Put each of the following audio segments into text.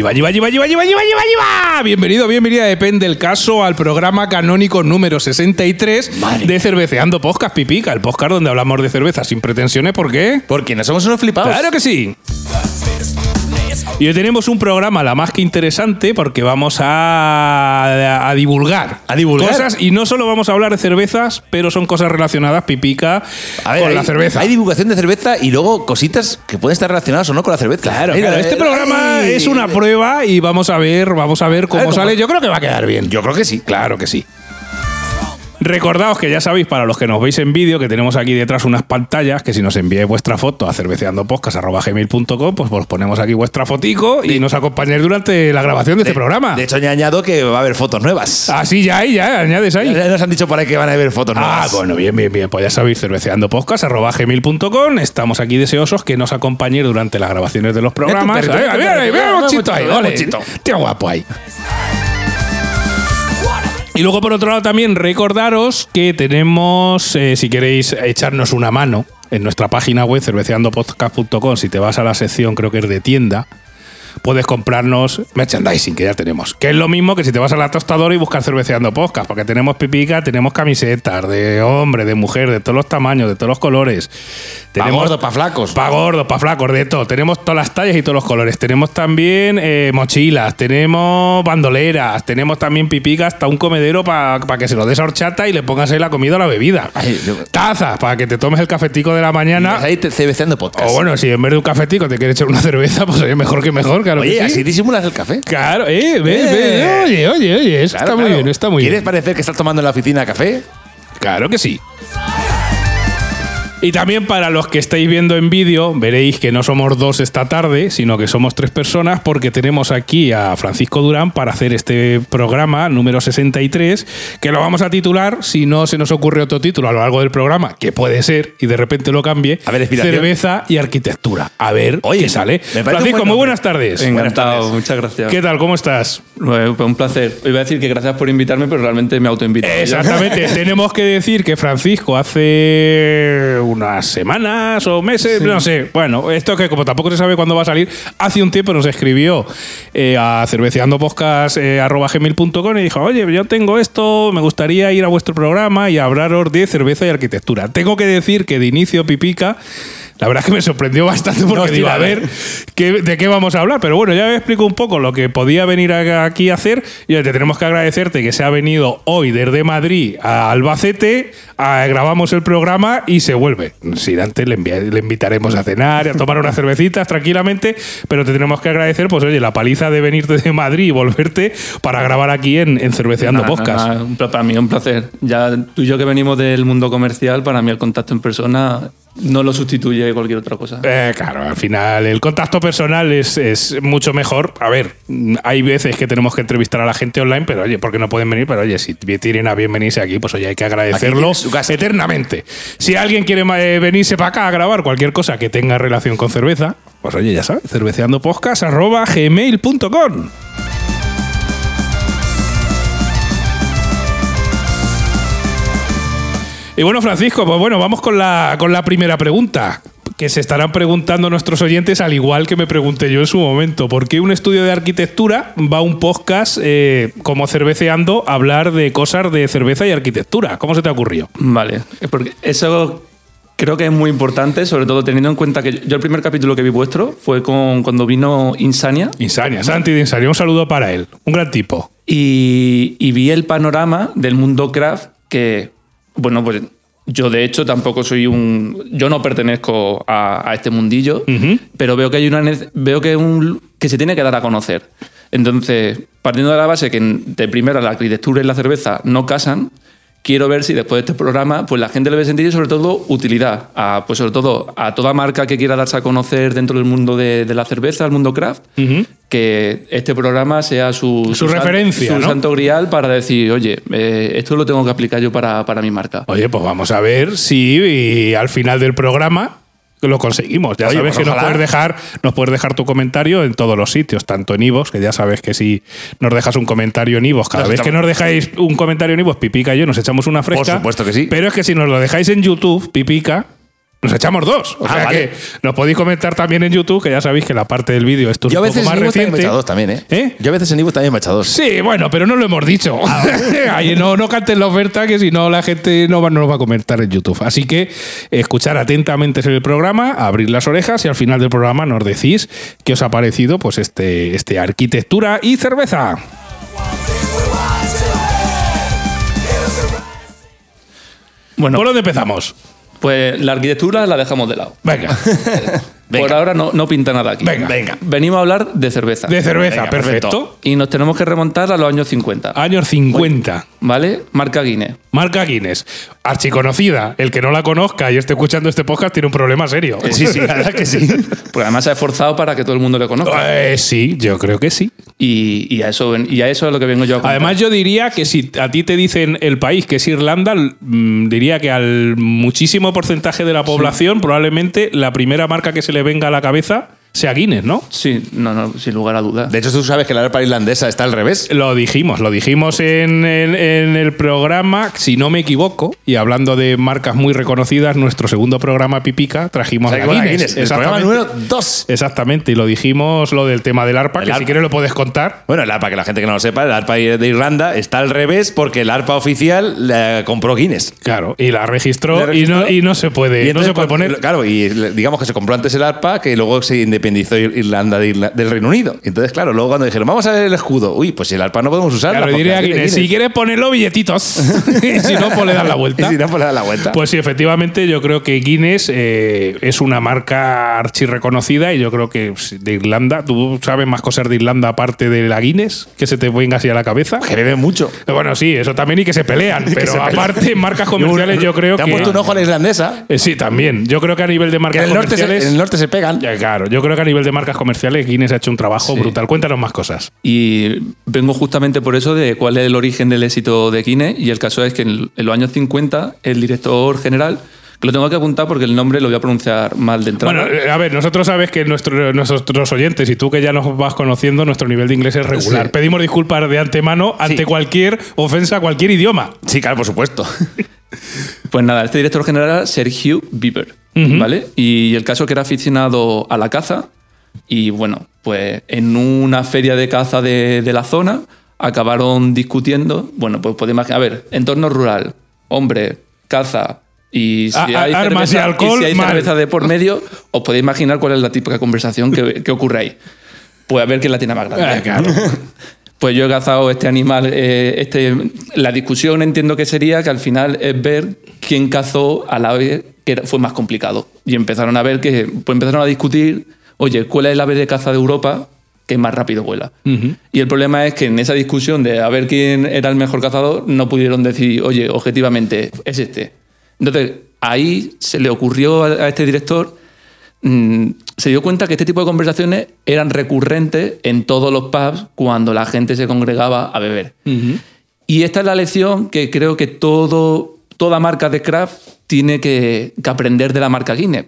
Allí va, allí va, allí va, allí va, allí va, allí va, allí va, allí va. Bienvenido, bienvenida, depende del caso, al programa canónico número 63 Madre. de Cerveceando Podcast Pipica, el podcast donde hablamos de cerveza sin pretensiones, ¿por qué? Porque no somos unos flipados. Claro que sí. Y hoy tenemos un programa la más que interesante porque vamos a, a divulgar, ¿A divulgar? cosas y no solo vamos a hablar de cervezas, pero son cosas relacionadas pipica A ver, con hay, la cerveza. Hay divulgación de cerveza y luego cositas que pueden estar relacionadas o no con la cerveza. Claro, claro, este eh, programa ay. es una prueba y vamos a ver, vamos a ver cómo A ver, sale. Yo creo que va a quedar bien. Yo creo que sí. Claro que sí. Recordaos que ya sabéis, para los que nos veis en vídeo, que tenemos aquí detrás unas pantallas que si nos enviáis vuestra foto a cerveceandopodcast.gmail.com, pues os ponemos aquí vuestra fotico y nos acompañáis durante la grabación de, este programa. De hecho, ya añado que va a haber fotos nuevas. Así ya hay, ya, añades ahí. Ya nos han dicho por ahí que van a haber fotos Ah, nuevas. bueno, bien, bien, bien. Pues ya sabéis, cerveceandopodcast.gmail.com. Estamos aquí deseosos que nos acompañéis durante las grabaciones de los programas. Mira, mira mira, mira, ahí, guapo ahí. Y luego, por otro lado, también recordaros que tenemos, eh, si queréis echarnos una mano, en nuestra página web, cerveceandopodcast.com, si te vas a la sección, creo que es de tienda, puedes comprarnos merchandising, que ya tenemos. Que es lo mismo que si te vas a la tostadora y buscas cerveceando podcast, porque tenemos pipica, tenemos camisetas de hombre, de mujer, de todos los tamaños, de todos los colores. Pa' gordos, pa' flacos. Pa' gordos, pa' flacos, de todo. Tenemos todas las tallas y todos los colores. Tenemos también eh, mochilas, tenemos bandoleras, tenemos también pipica, hasta un comedero para que se lo des a horchata y le pongas ahí la comida o la bebida. Ay, yo- Tazas, para que te tomes el cafetico de la mañana. Ahí te CBCando podcast. O bueno, si en vez de un cafetico te quieres echar una cerveza, pues oye, mejor que mejor, claro Oye, que sí. así disimulas el café. Claro, eh, ve, Eh. ve, oye, oye, oye, eso Claro, está muy bien, está muy ¿Quieres bien. parecer que estás tomando en la oficina café? Claro que sí. Y también para los que estáis viendo en vídeo, veréis que no somos dos esta tarde, sino que somos tres personas, porque tenemos aquí a Francisco Durán para hacer este programa número 63, que lo vamos a titular, si no se nos ocurre otro título a lo largo del programa, que puede ser, y de repente lo cambie, A ver, cerveza y arquitectura. A ver Oye, qué sale. Francisco, buen muy buenas tardes. Buenas Encantado, tardes. muchas gracias. ¿Qué tal? ¿Cómo estás? Bueno, pues un placer. Iba a decir que gracias por invitarme, pero realmente me autoinvito. Exactamente. Tenemos que decir que Francisco hace unas semanas o meses, no sé. Bueno, esto que como tampoco se sabe cuándo va a salir, hace un tiempo nos escribió eh, a cerveceandopodcast.gmail.com y dijo, oye, yo tengo esto, me gustaría ir a vuestro programa y hablaros de cerveza y arquitectura. Tengo que decir que de inicio Pipica... La verdad es que me sorprendió bastante porque Hostia, digo, a ver, ver. ¿qué- ¿de qué vamos a hablar? Pero bueno, ya me explico un poco lo que podía venir aquí a hacer. Y te tenemos que agradecerte que se ha venido hoy desde Madrid a Albacete, a- grabamos el programa y se vuelve. Si antes le, invitaremos a cenar a tomar unas cervecitas tranquilamente, pero te tenemos que agradecer, pues oye, la paliza de venirte de Madrid y volverte para grabar aquí en, en Cerveceando Podcast. para mí es un placer. Ya tú y yo que venimos del mundo comercial, para mí el contacto en persona no lo sustituye cualquier otra cosa. Eh, claro, al final el contacto personal es, es mucho mejor. A ver, hay veces que tenemos que entrevistar a la gente online, pero oye, porque no pueden venir, pero oye, si tienen a bien venirse aquí, pues oye, hay que agradecerlo eternamente. Si alguien quiere eh, venirse para acá a grabar cualquier cosa que tenga relación con cerveza, pues oye, ya sabes, cerveceandopodcast.gmail.com Y bueno, Francisco, pues bueno, vamos con la, con la primera pregunta. Que se estarán preguntando nuestros oyentes, al igual que me pregunté yo en su momento. ¿Por qué un estudio de arquitectura va a un podcast eh, como cerveceando a hablar de cosas de cerveza y arquitectura? ¿Cómo se te ocurrió? Vale, porque eso creo que es muy importante, sobre todo teniendo en cuenta que yo el primer capítulo que vi vuestro fue con, cuando vino Insania Insania, Santi de Insania, un saludo para él. Un gran tipo. y, y vi el panorama del mundo craft que, bueno, pues yo de hecho tampoco soy un... Yo no pertenezco a, a este mundillo, pero veo que hay una veo que, un, que se tiene que dar a conocer. Entonces, partiendo de la base que de primera la arquitectura y la cerveza no casan, quiero ver si después de este programa pues la gente le ve sentido y sobre todo utilidad, a, pues sobre todo a toda marca que quiera darse a conocer dentro del mundo de, de la cerveza, el mundo craft, que este programa sea su, Su referencia, su ¿no? santo grial para decir, oye, eh, esto lo tengo que aplicar yo para, para mi marca. Oye, pues vamos a ver si y al final del programa lo conseguimos. Ya Oye, sabes pues que nos puedes, dejar, nos puedes dejar tu comentario en todos los sitios, tanto en Ivos, que ya sabes que si nos dejas un comentario en Ivos, cada Nos vez que nos dejáis un comentario en Ivos, Pipica y yo nos echamos una fresca. supuesto que sí. Pero es que si nos lo dejáis en YouTube, Pipica, Nos echamos dos. O Ah, sea vale. que nos podéis comentar también en YouTube, que ya sabéis que la parte del vídeo esto es Yo a un veces poco en más Ivo también me reciente. echa dos también, ¿eh? ¿Eh? Yo a veces en también me echa dos. Sí, bueno, pero no lo hemos dicho. Ahí no, no canten la oferta, que si no la gente no, va, no nos va a comentar en YouTube. Así que escuchar atentamente el programa, abrir las orejas y al final del programa nos decís qué os ha parecido pues este, este arquitectura y cerveza. Bueno, ¿Por dónde empezamos? Pues la arquitectura la dejamos de lado. Venga, Por ahora no, no pinta nada aquí. Venga. Venga. Venimos a hablar de cerveza. de cerveza, Venga, perfecto. perfecto. Y nos tenemos que remontar a los años 50. Años 50. ¿Vale? Marca Guinness. Marca Guinness, archiconocida. El que no la conozca y esté escuchando este podcast tiene un problema serio. Sí, sí, la verdad que sí. Porque además se ha esforzado para que todo el mundo le conozca. Eh, sí, yo creo que sí. Y, y a eso, y a eso es lo que vengo yo a contar. Además, yo diría que si a ti te dicen el país que es Irlanda, mm, diría que al muchísimo porcentaje de la población, probablemente la primera marca que se le venga a la cabeza sea Guinness, ¿no? Sí, no, no, sin lugar a dudas. De hecho, tú sabes que la arpa irlandesa está al revés. Lo dijimos, lo dijimos en, en- en el programa, si no me equivoco, y hablando de marcas muy reconocidas, nuestro segundo programa Pipica trajimos O sea, a Guinness. Guinness, el programa Exactamente. número 2. Exactamente, y lo dijimos lo del tema del arpa, El que si quieres lo puedes contar. Bueno, el arpa, que la gente que no lo sepa, el arpa de Irlanda está al revés porque el arpa oficial la compró Guinness. Claro, y la registró, La registró. Y, no, y no se puede, Y no entonces, se puede poner. Claro, y digamos que se compró antes el arpa que luego se independizó Ir- Irlanda de Irla- del Reino Unido. Entonces, claro, luego cuando dijeron, vamos a ver el escudo, uy, pues si el arpa no podemos usarla. Claro, la tiene Guinness, si quieres ponerlo billetitos, y si no, pues le das la Y vuelta. si no, pues le da la vuelta. Pues sí, efectivamente, yo creo que Guinness eh, es una marca archi reconocida y yo creo que pues, de Irlanda, ¿tú sabes más cosas de Irlanda aparte de la Guinness que se te venga así a la cabeza? que beben mucho. Bueno, sí, eso también y que se pelean, pero se pelean. aparte, marcas comerciales yo creo Te han que... puesto un ojo a la irlandesa, Eh, sí, también. Yo creo que a nivel de que marcas en el, norte se, comerciales... en el norte se pegan. Ya, claro, yo creo que a nivel de marcas comerciales Guinness ha hecho un trabajo brutal. Cuéntanos más cosas. Y vengo justamente por eso de cuál es el origen del éxito de Guinness. Y el caso es que en, en los años 50, el director general, que lo tengo que apuntar porque el nombre lo voy a pronunciar mal de entrada. Bueno, eh, a ver, nosotros sabes que nuestro- nuestros oyentes y tú que ya nos vas conociendo, nuestro nivel de inglés es regular. Sí. Pedimos disculpas de antemano ante Sí. cualquier ofensa a cualquier idioma. Sí, claro, por supuesto. Pues nada, este director general era Sergio Bieber, ¿vale? Y el caso que era aficionado a la caza y bueno, pues en una feria de caza de, de la zona acabaron discutiendo, bueno, pues podéis imaginar, a ver, entorno rural, hombre, caza y si A- hay, armas y cerveza, alcohol, si hay cerveza de por medio, os podéis imaginar cuál es la típica conversación que, que ocurre ahí. Pues a ver quién la tiene más grande. Ah, claro. Pues yo he cazado este animal. eh, este, la discusión entiendo que sería que al final es ver quién cazó a la vez que era- fue más complicado. Y empezaron a ver que, pues empezaron a discutir, oye, ¿cuál es el ave de caza de Europa que más rápido vuela? Y el problema es que en esa discusión de a ver quién era el mejor cazador, no pudieron decir, oye, objetivamente, es este. Entonces, ahí se le ocurrió a, a este director mm, se dio cuenta que este tipo de conversaciones eran recurrentes en todos los pubs cuando la gente se congregaba a beber. Y esta es la lección que creo que todo, toda marca de craft tiene que, que aprender de la marca Guinness.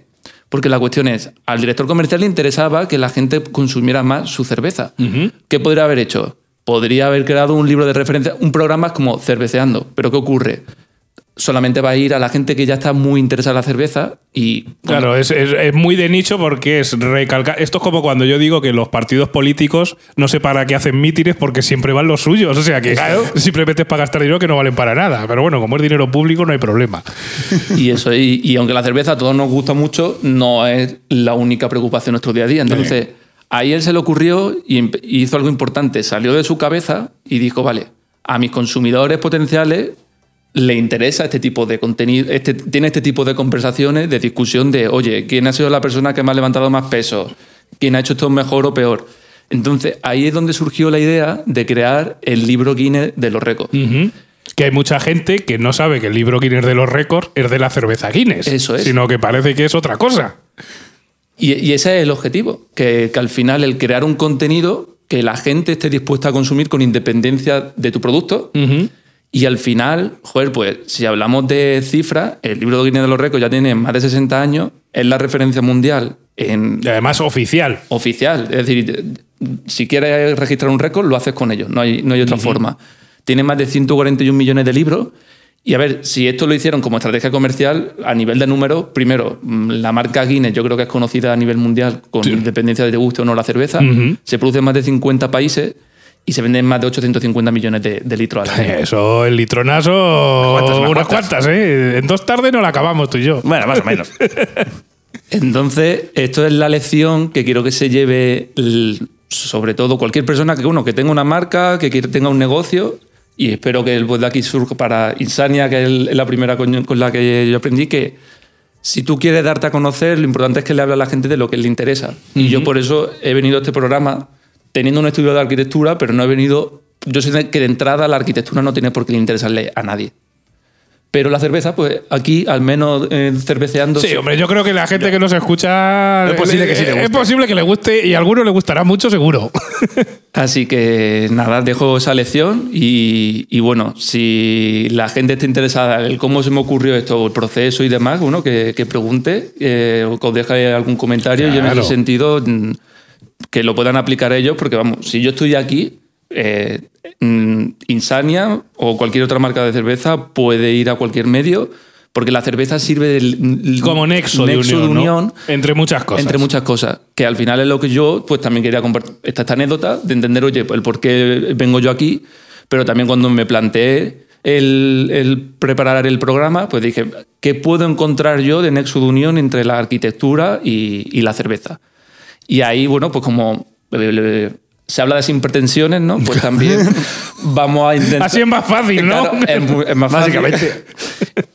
Porque la cuestión es, al director comercial le interesaba que la gente consumiera más su cerveza. ¿Qué podría haber hecho? Podría haber creado un libro de referencia, un programa como Cerveceando. Pero ¿qué ocurre? Solamente va a ir a la gente que ya está muy interesada en la cerveza y... Claro, es, es- es muy de nicho porque es recalcar. Esto es como cuando yo digo que los partidos políticos no sé para qué hacen mítines porque siempre van los suyos. O sea que simplemente es para gastar dinero que no valen para nada. Pero bueno, como es dinero público, no hay problema. Y eso, y, y aunque la cerveza a todos nos gusta mucho, no es la única preocupación de nuestro día a día. Entonces, ahí él se le ocurrió y hizo algo importante. Salió de su cabeza y dijo, vale, a mis consumidores potenciales le interesa este tipo de contenido, este, tiene este tipo de conversaciones, de discusión de, oye, ¿quién ha sido la persona que me ha levantado más peso? ¿Quién ha hecho esto mejor o peor? Entonces, ahí es donde surgió la idea de crear el libro Guinness de los récords. Que hay mucha gente que no sabe que el libro Guinness de los récords es de la cerveza Guinness. Eso es. Sino que parece que es otra cosa. Y, y ese es el objetivo, que, que al final el crear un contenido que la gente esté dispuesta a consumir con independencia de tu producto. Y al final, joder, pues si hablamos de cifras, el libro de Guinness de los récords ya tiene más de 60 años, es la referencia mundial en Y además oficial. oficial. Es decir, si quieres registrar un récord, lo haces con ellos, no hay, no hay otra forma. Tiene más de 141 millones de libros Y a ver, si esto lo hicieron como estrategia comercial, a nivel de números, primero, la marca Guinness yo creo que es conocida a nivel mundial, con independencia de te guste o no la cerveza. Se produce en más de 50 países y se venden más de 850 millones de, de litros al año. Eso, el litronazo, cuantas, unas unas cuantas. cuantas, ¿eh? En dos tardes no la acabamos tú y yo. Bueno, más o menos. Entonces, esto es la lección que quiero que se lleve, el- sobre todo cualquier persona que, uno, que tenga una marca, que quiera- tenga un negocio, y espero que el pues de aquí surja para Insania, que es la primera con, con la que yo aprendí, que si tú quieres darte a conocer, lo importante es que le hable a la gente de lo que le interesa. Y yo por eso he venido a este programa teniendo un estudio de arquitectura, pero no he venido... Yo sé que de entrada la arquitectura no tiene por qué interesarle a nadie. Pero la cerveza, pues aquí, al menos eh, cerveceando... Sí, hombre, yo creo que la gente que nos escucha. Es posible que sí le Es guste. posible que le guste y a alguno le gustará mucho, seguro. Así que nada, dejo esa lección y, y bueno, si la gente está interesada en cómo se me ocurrió esto, el proceso y demás, bueno, que, que pregunte eh, o que os deje algún comentario y en Claro. ese sentido mm, que lo puedan aplicar ellos, porque vamos, si yo estoy aquí, eh, mm, Insania o cualquier otra marca de cerveza puede ir a cualquier medio, porque la cerveza sirve del, Como nexo, de unión. Entre muchas cosas. entre muchas cosas. Que al final es lo que yo pues también quería compartir. Esta, esta anécdota de entender, oye, el por qué vengo yo aquí, pero también cuando me planteé el, el preparar el programa, pues dije, ¿qué puedo encontrar yo de nexo de unión entre la arquitectura y, y la cerveza? Y ahí, bueno, pues como se habla de sin pretensiones, ¿no? Pues también vamos a intentar... Así es más fácil, ¿no? Claro, es, es más fácil. Básicamente.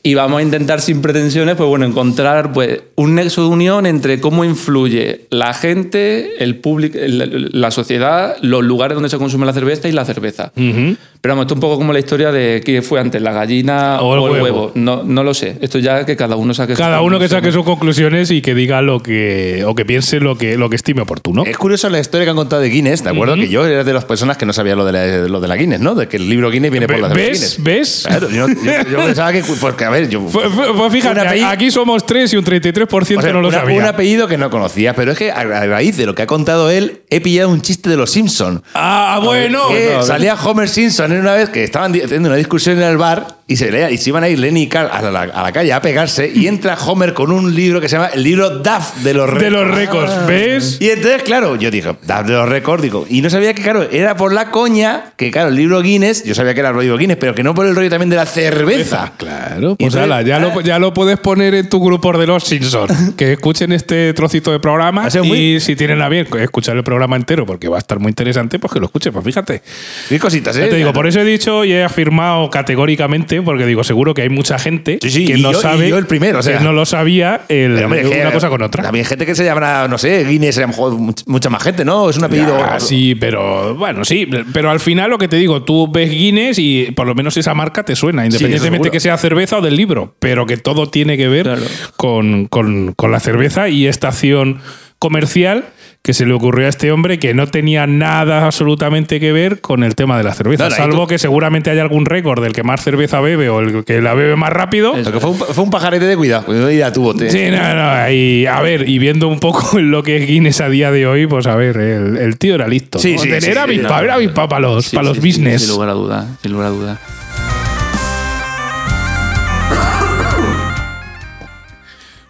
Y vamos a intentar sin pretensiones, pues bueno, encontrar pues, un nexo de unión entre cómo influye la gente, el público, la sociedad, los lugares donde se consume la cerveza y la cerveza. Ujú. Pero vamos, esto es un poco como la historia de qué fue antes, la gallina O o el huevo. huevo. No, no lo sé. Esto ya que cada uno saque sus Cada uno que saque sus conclusiones y que diga lo que. o que piense lo que, lo que estime oportuno. Es curioso la historia que han contado de Guinness, ¿de acuerdo? Que yo era de las personas que no sabía lo de la, lo de la Guinness, ¿no? De que el libro Guinness viene por la cerveza ¿Ves? Guinness. ¿Ves? Claro, yo, yo- yo pensaba que. Porque, a ver, yo. Pues, fíjate, apellido- aquí somos tres y un 33% o sea, no lo una- sabía. un apellido que no conocía, pero es que a raíz de lo que ha contado él, he pillado un chiste de los Simpsons. Ah, bueno. Que no, salía Homer Simpson en una vez que estaban haciendo una discusión en el bar y se, y se iban a ir Lenny y Carl a la, a la calle a pegarse y entra Homer con un libro que se llama el libro Duff de los De los récords. récords, ¿ves? Y entonces, claro, yo dije, Duff de los récords, digo, y no sabía que, claro, era por la coña, que claro, el libro Guinness, yo sabía que era el rollo Guinness, pero que no por el rollo también de la cerveza. Claro, pues entonces- ala, ya, lo, ya lo puedes poner en tu grupo de los Simpsons. Que escuchen este trocito de programa y muy- si tienen a bien escuchar el programa entero porque va a estar muy interesante, pues que lo escuchen. Pues fíjate. Qué cositas, ¿eh? te digo, por eso he dicho y he afirmado categóricamente, porque digo, seguro que hay mucha gente Sí, sí, que no yo- sabe, yo el primero, o sea. que no lo sabía el- que- una cosa con otra. También gente que se llamará, no sé, Guinness, a lo mejor much- mucha más gente, ¿no? Es un apellido. Ya, sí, pero bueno, sí, pero al final lo que te digo, tú ves Guinness y por lo menos esa marca te suena, independientemente seguro. que sea cerveza o del libro, pero que todo tiene que ver Claro. con, con- con la cerveza y esta acción comercial que se le ocurrió a este hombre que no tenía nada absolutamente que ver con el tema de la cerveza, No, no, y salvo que seguramente haya algún récord del que más cerveza bebe o el que la bebe más rápido. Que fue, un, fue un pajarete de cuidado. No irá tu bote. Sí, no, no. Y a ver, y viendo un poco lo que es Guinness a día de hoy, pues a ver, el, el tío era listo. Sí, ¿no? sí, era sí, avispado, sí, era avispado para los, para los business. sin lugar a duda, sin lugar a duda.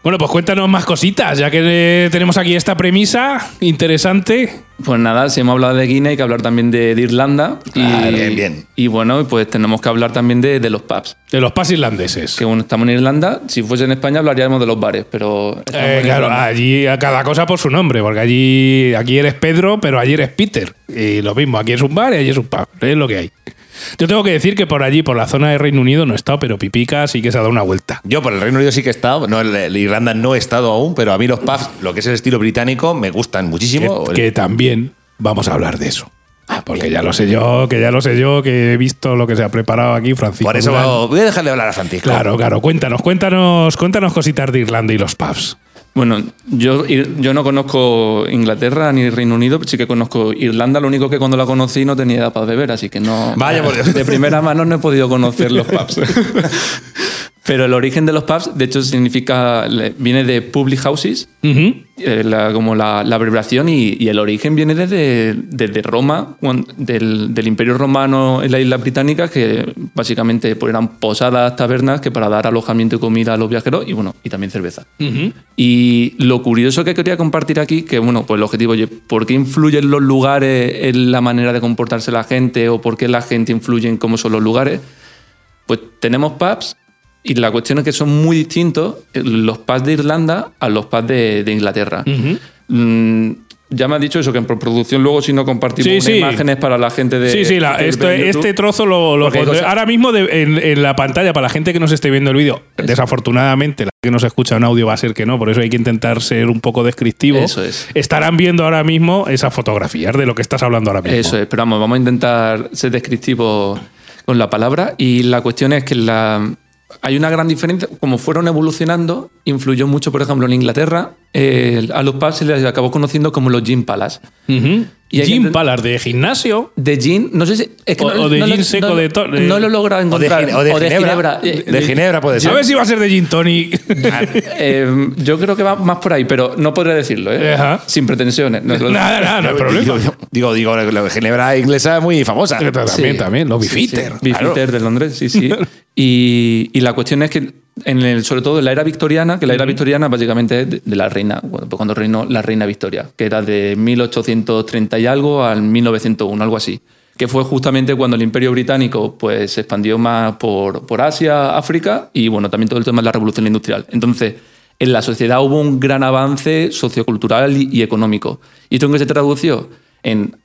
Bueno, pues cuéntanos más cositas, ya que eh, tenemos aquí esta premisa interesante. Pues nada, si hemos hablado de Guinea, hay que hablar también de, de Irlanda. Y, Ah, bien, bien. Y bueno, pues tenemos que hablar también de, de los pubs. De los pas irlandeses. Que bueno, estamos en Irlanda. Si fuese en España hablaríamos de los bares, pero. Eh, claro, Irlanda. allí a cada cosa por su nombre, porque allí aquí eres Pedro, pero allí eres Peter. Y lo mismo, aquí es un bar y allí es un pub. Es lo que hay. Yo tengo que decir que por allí, por la zona de Reino Unido, no he estado, pero Pipica sí que se ha dado una vuelta. Yo por el Reino Unido sí que he estado, no, Irlanda no he estado aún, pero a mí los pubs, lo que es el estilo británico, me gustan muchísimo. que, que también vamos a hablar de eso. Ah, porque ya lo sé yo, que ya lo sé yo, que he visto lo que se ha preparado aquí, Francisco. por eso voy a dejarle hablar a Francisco. Claro, claro. Cuéntanos, cuéntanos, cuéntanos cositas de Irlanda y los pubs. Bueno, yo, yo no conozco Inglaterra ni Reino Unido, sí que conozco Irlanda. Lo único que cuando la conocí no tenía edad para beber, así que no. Vaya por Dios. De primera mano no he podido conocer los pubs. Pero el origen de los pubs, de hecho, significa. viene de public houses, eh, la- como la, la abreviación, y, y el origen viene desde, desde Roma, del, del Imperio Romano en la isla británica, que básicamente pues, eran posadas, tabernas, que para dar alojamiento y comida a los viajeros, y bueno, y también cerveza. Y lo curioso que quería compartir aquí, que bueno, pues el objetivo, oye, ¿por qué influyen los lugares en la manera de comportarse la gente o por qué la gente influye en cómo son los lugares? Pues tenemos pubs y la cuestión es que son muy distintos eh, los pubs de Irlanda a los pubs de, de Inglaterra. Mm, ya me has dicho eso, que en producción luego si no compartimos Sí, imágenes para la gente de... Sí, sí, la- de- esto- YouTube. este trozo lo, lo ahora mismo de- en, en la pantalla para la gente que nos esté viendo el vídeo. Desafortunadamente, la que nos escucha en audio va a ser que no, por eso hay que intentar ser un poco descriptivo. Eso es. Estarán viendo ahora mismo esas fotografías de lo que estás hablando ahora mismo. Eso es, pero vamos, vamos a intentar ser descriptivos con la palabra. Y la cuestión es que la, hay una gran diferencia. Como fueron evolucionando, influyó mucho, por ejemplo, en Inglaterra, eh, a los pubs se les acabó conociendo como los gin palace. Y Gym enten- Palace de gimnasio. De gin, no sé si. Es que O- no, o de no gin lo- seco no- de to- de- No lo he logrado O de, encontrar. O de Ginebra. Eh, De Ginebra puede ser. ¿Sabes si va a ser de Gin Tonic? eh, yo creo que va más por ahí, pero no podré decirlo, ¿eh? Ajá. Sin pretensiones. No, nada, nada, no hay problema. Digo, digo, digo, la de Ginebra inglesa es muy famosa. También, Sí. también, los Sí, Bifitter. sí. De Londres, sí, sí. y, y la cuestión es que, en el, sobre todo en la era victoriana, que la era victoriana básicamente es de, de la reina, pues cuando reinó la reina Victoria, que era de 1830 y algo al 1901, algo así. Que fue justamente cuando el imperio británico pues, se expandió más por, por Asia, África y bueno, también todo el tema de la revolución industrial. Entonces, en la sociedad hubo un gran avance sociocultural y, y económico. ¿Y esto en qué se tradució? En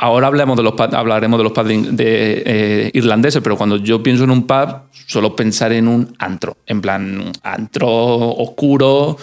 Ahora hablemos de los hablaremos de los pubs de, de, eh, irlandeses, pero cuando yo pienso en un pub, suelo pensar en un antro. En plan, antro oscuro.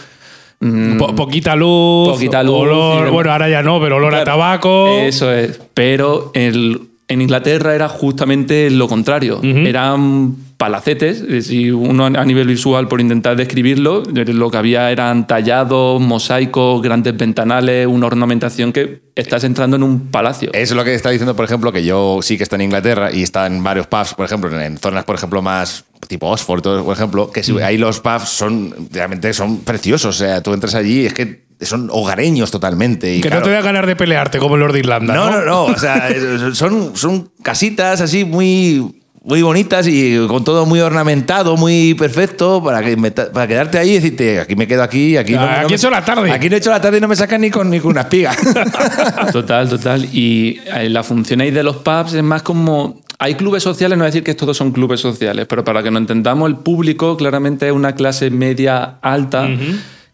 mm, Po- poquita luz. Poquita luz, olor- y- bueno, ahora ya no, pero olor a Claro, tabaco. Eso es. Pero el- en Inglaterra era justamente lo contrario. Eran palacetes. es decir, uno a nivel visual, por intentar describirlo, lo que había eran tallados, mosaicos, grandes ventanales, una ornamentación que estás entrando en un palacio. Eso es lo que está diciendo, por ejemplo, que yo sí que está en Inglaterra y está en varios pubs, por ejemplo, en, zonas, por ejemplo, más tipo Oxford, por ejemplo, que si- ahí los pubs son realmente son preciosos. O sea, tú entras allí y es que son hogareños totalmente. Y que claro, no te da ganas de pelearte como el Lord de Irlanda. no, No, no, no. O sea, son, son casitas así muy, muy bonitas y con todo muy ornamentado, muy perfecto para, que me- para quedarte ahí y decirte, aquí me quedo aquí, aquí no, no aquí me- he hecho la tarde. Aquí no he hecho la tarde y no me sacan ni con, ni con una espiga. Total, total. Y eh, la función ahí de los pubs es más como. Hay clubes sociales, no voy a decir que todos son clubes sociales, pero para que nos entendamos, el público claramente es una clase media alta.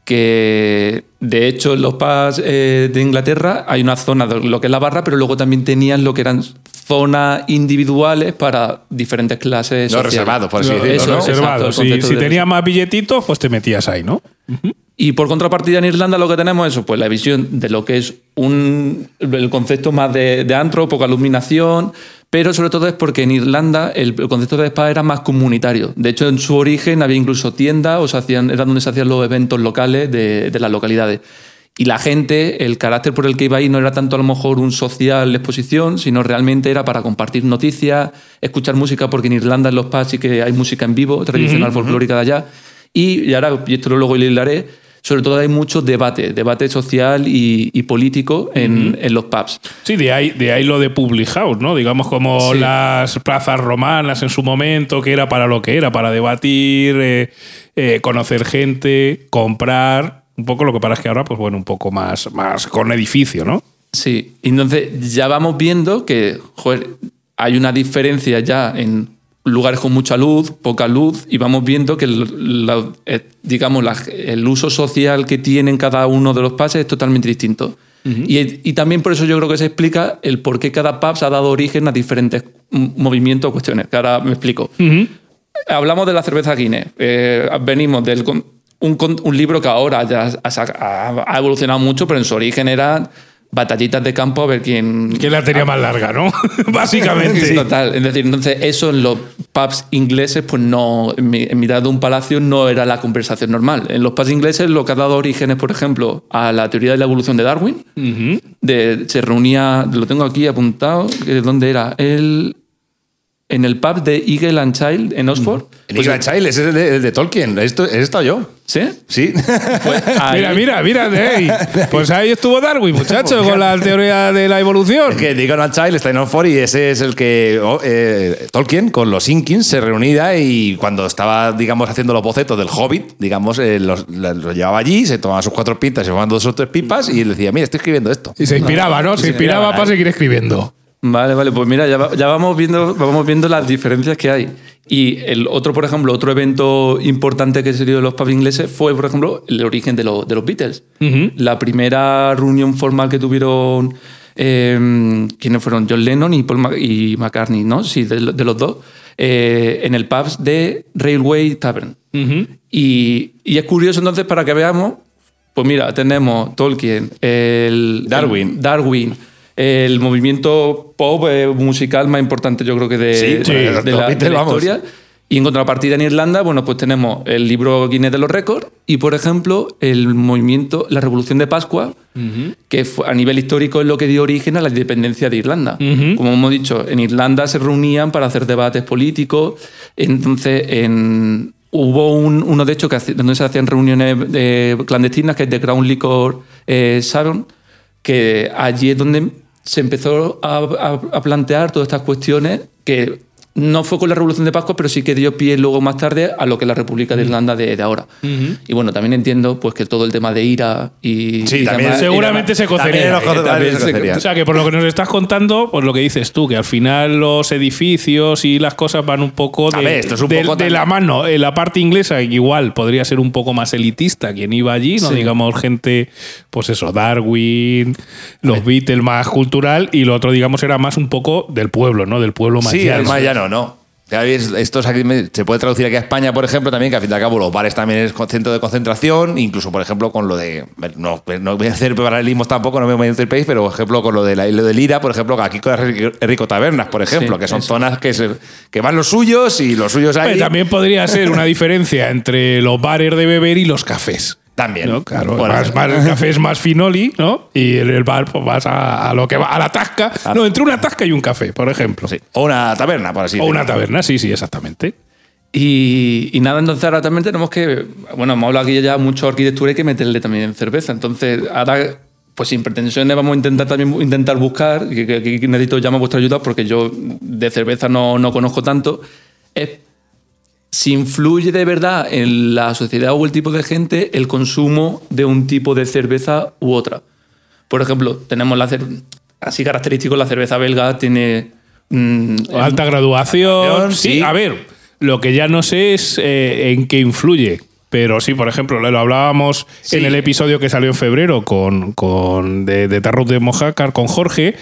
Que de hecho en los pubs eh, de Inglaterra hay una zona de lo que es la barra, pero luego también tenían lo que eran zonas individuales para diferentes clases. Los sociales. reservados, por así decirlo, Eso, ¿no? exacto, reservado. el Si, concepto si de tenía más billetitos, pues te metías ahí, ¿no? Y por contrapartida en Irlanda lo que tenemos es eso, pues la visión de lo que es un, el concepto más de, de antro, poca iluminación, pero sobre todo es porque en Irlanda el, el concepto de spa era más comunitario. De hecho, en su origen había incluso tiendas, o se hacían, era donde se hacían los eventos locales de, de las localidades. Y la gente, el carácter por el que iba ahí no era tanto a lo mejor un social exposición, sino realmente era para compartir noticias, escuchar música, porque en Irlanda en los pubs sí que hay música en vivo, tradicional folclórica de allá. Y, y ahora, y esto luego lo hilaré, sobre todo hay mucho debate, debate social y, y político en, en los pubs. Sí, de ahí, de ahí lo de Public House, ¿no? Digamos como Sí. las plazas romanas en su momento, que era para lo que era, para debatir, eh, eh, conocer gente, comprar. Un poco lo que pasa es que ahora, pues bueno, un poco más, más con edificio, ¿no? Sí, y entonces ya vamos viendo que joder, hay una diferencia ya en lugares con mucha luz, poca luz, y vamos viendo que el- la- eh, digamos, la- el uso social que tienen cada uno de los pases es totalmente distinto. y, y también por eso yo creo que se explica el por qué cada pub se ha dado origen a diferentes movimientos o cuestiones. Que ahora me explico. Hablamos de la cerveza Guinness. Eh, venimos del un, libro que ahora ya ha, evolucionado mucho, pero en su origen eran batallitas de campo a ver quién. Que la tenía más larga, ¿no? Básicamente. Sí, Total. Es decir, entonces eso en los pubs ingleses, pues no, en, mi- en mitad de un palacio no era la conversación normal. En los pubs ingleses lo que ha dado orígenes, por ejemplo, a la teoría de la evolución de Darwin, de, se reunía, lo tengo aquí apuntado, ¿dónde era? El, en el pub de Eagle and Child en Oxford. Pues, Iglan Child, ese es el de, el de Tolkien. Esto, he estado yo. ¿Sí? Sí. Pues ahí- Mira, mira, mira. ey. Pues ahí estuvo Darwin, muchacho, con la teoría de la evolución. Es que Diagon Child está en Oxford y ese es el que oh, eh, Tolkien con los Inkins se reunía y cuando estaba, digamos, haciendo los bocetos del Hobbit, digamos, eh, los, los llevaba allí, se tomaba sus cuatro pintas, se tomaban dos o tres pipas y él decía, mira, estoy escribiendo esto. Y se inspiraba, ¿no? Se se inspiraba inspiraba, para seguir escribiendo. Vale, vale, pues mira, ya, va- ya vamos, viendo, vamos viendo las diferencias que hay. Y el otro, por ejemplo, otro evento importante que se dio en los pubs ingleses fue, por ejemplo, el origen de, los- de los Beatles. La primera reunión formal que tuvieron, eh, ¿quiénes fueron? John Lennon y Paul Ma- y McCartney, ¿no? Sí, de, lo- de los dos, eh, en el pub de Railway Tavern. Y, y es curioso entonces para que veamos, pues mira, tenemos Tolkien, el Darwin. el Darwin, el movimiento pop eh, musical más importante yo creo que de, Sí, de- sí, de los la, de historia. Y en contrapartida en Irlanda, bueno, pues tenemos el libro Guinness de los Récords y, por ejemplo, el movimiento, la Revolución de Pascua, que fue- a nivel histórico es lo que dio origen a la independencia de Irlanda. Como hemos dicho, en Irlanda se reunían para hacer debates políticos, entonces en, hubo un- uno de hecho que donde se hacían reuniones eh, clandestinas, que es de Crown Liquor eh, Savon, que allí es donde se empezó a, a- plantear todas estas cuestiones que no fue con la Revolución de Pascua, pero sí que dio pie luego más tarde a lo que es la República de Irlanda de, de ahora. Y bueno, también entiendo pues que todo el tema de ira y... Sí, y también demás- seguramente se cocería. Eh, se. O sea, que por lo que nos estás contando, pues lo que dices tú, que al final los edificios y las cosas van un poco de, A ver, esto es un de- poco de también- la mano. En la parte inglesa, igual podría ser un poco más elitista quien iba allí, ¿no? Sí. Digamos, gente, pues eso, Darwin, los Beatles más cultural, y lo otro, digamos, era más un poco del pueblo, ¿no? Del pueblo más Sí, llano. el más no. Esto se puede traducir aquí a España, por ejemplo, también, que al fin y al cabo los bares también es centro de concentración, incluso, por ejemplo, con lo de. No, no voy a hacer paralelismos tampoco, no me voy a meter el país, pero, por ejemplo, con lo de la isla de Lira, por ejemplo, aquí con Rico Tabernas, por ejemplo, Sí, que son eso. zonas que, se- que van los suyos y los suyos ahí. Hombre, También podría ser una diferencia entre los bares de beber y los cafés. También. ¿no? Claro, más, más- el café es más finoli, ¿no? Y el, el bar, pues vas a, a lo que va, a la tasca. No, entre una tasca y un café, por ejemplo. sí. O una taberna, por así O una decirlo. taberna, sí, sí, exactamente. Y, y nada, entonces ahora también tenemos que, bueno, hemos hablado aquí ya mucho de arquitectura, hay que meterle también cerveza. Entonces, ahora, pues sin pretensiones, vamos a intentar también intentar buscar, que, que- que necesito llamar vuestra ayuda porque yo de cerveza no, no conozco tanto, es si influye de verdad en la sociedad o el tipo de gente el consumo de un tipo de cerveza u otra. Por ejemplo, tenemos la cerveza, así característico, la cerveza belga tiene... mm, Alta graduación. graduación, Sí, sí. a ver, lo que ya no sé es eh, en qué influye. Pero sí, por ejemplo, lo hablábamos Sí. en el episodio que salió en febrero con, con de, de Tarrut de Mojácar con Jorge,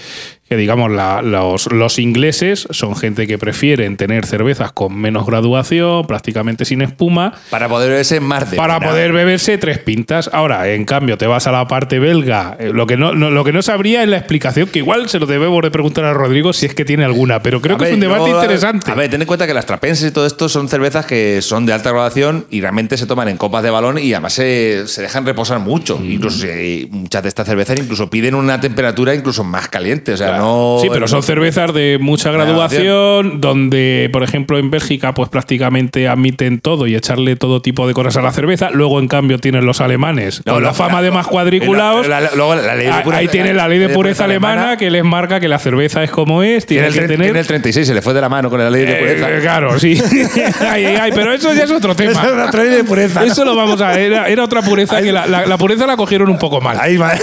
que digamos la- los, los ingleses son gente que prefieren tener cervezas con menos graduación, prácticamente sin espuma, Para poder verse más de para poder beberse tres pintas. Ahora, en cambio, te vas a la parte belga. eh, Lo que no, no- lo que no sabría es la explicación, que igual se lo debemos de preguntar a Rodrigo si es que tiene alguna, pero creo A que es un debate interesante. A ver, ten en cuenta que las trapenses y todo esto son cervezas que son de alta graduación y realmente se toman en copas de balón y además se, se dejan reposar mucho. Mm. Incluso muchas de estas cervezas incluso piden una temperatura incluso más caliente. O sea, no. Sí, pero son cervezas de mucha graduación, donde, por ejemplo, en Bélgica, pues prácticamente admiten todo y echarle todo tipo de cosas a la cerveza. Luego, en cambio, tienen los alemanes, con la fama de más cuadriculados. la- la- luego la ley de Ah, pureza- ahí tiene la ley de pureza alemana, que les marca que la cerveza es como es, tiene, que tener. tiene el 36, se le fue de la mano con la ley de Eh, pureza. claro, sí. Ay, ay, ay, pero eso ya es otro tema. Esa es otra ley de pureza. Eso lo vamos a. Era, era otra pureza que la, la- la pureza la cogieron un poco mal. Ahí va.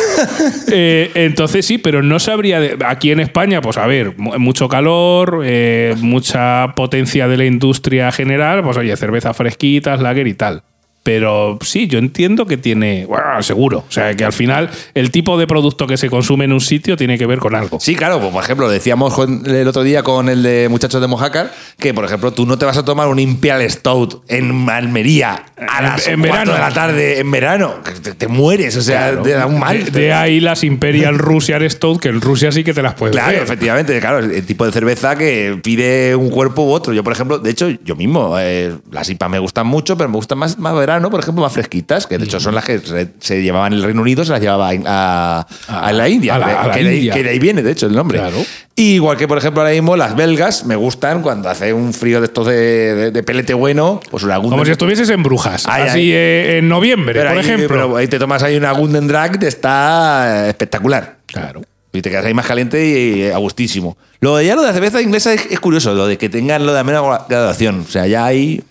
Eh, entonces sí, pero no sabría. de- aquí en España, pues a ver, mu- mucho calor, eh, mucha potencia de la industria general, pues oye, cervezas fresquitas, lager y tal. Pero sí, yo entiendo que tiene. Bueno, seguro. O sea, que al final el tipo de producto que se consume en un sitio tiene que ver con algo. Sí, claro, pues, por ejemplo, decíamos el otro día con el de Muchachos de Mojácar que, por ejemplo, tú no te vas a tomar un Imperial Stout en Almería a En- las en cuatro verano. de la tarde en verano. Te, te mueres, o sea, Claro. te da un mal. De, de ahí las Imperial Russian Stout, que en Rusia sí que te las puedes Claro, efectivamente, claro, el tipo de cerveza que pide un cuerpo u otro. Yo, por ejemplo, de hecho, yo mismo, eh, las IPA me gustan mucho, pero me gustan más, más verano verano, por ejemplo, más fresquitas, que de hecho son las que se, se llevaban en el Reino Unido, se las llevaba a, a- a la India. a la- a la que, de ahí- India. que de ahí viene, de hecho, el nombre. Claro. Igual que, por ejemplo, ahora mismo las belgas me gustan cuando hace un frío de estos de, de- de pelete bueno, pues una. Como si estuvieses en Brujas. Así eh, en noviembre, Pero por ejemplo. pero ahí te tomas ahí una Gundam Drag, te está espectacular. Claro. Y te quedas ahí más caliente y eh, a gustísimo. Lo de ya lo de la cerveza inglesa es, es curioso, lo de que tengan lo de la menos graduación. O sea, ya hay.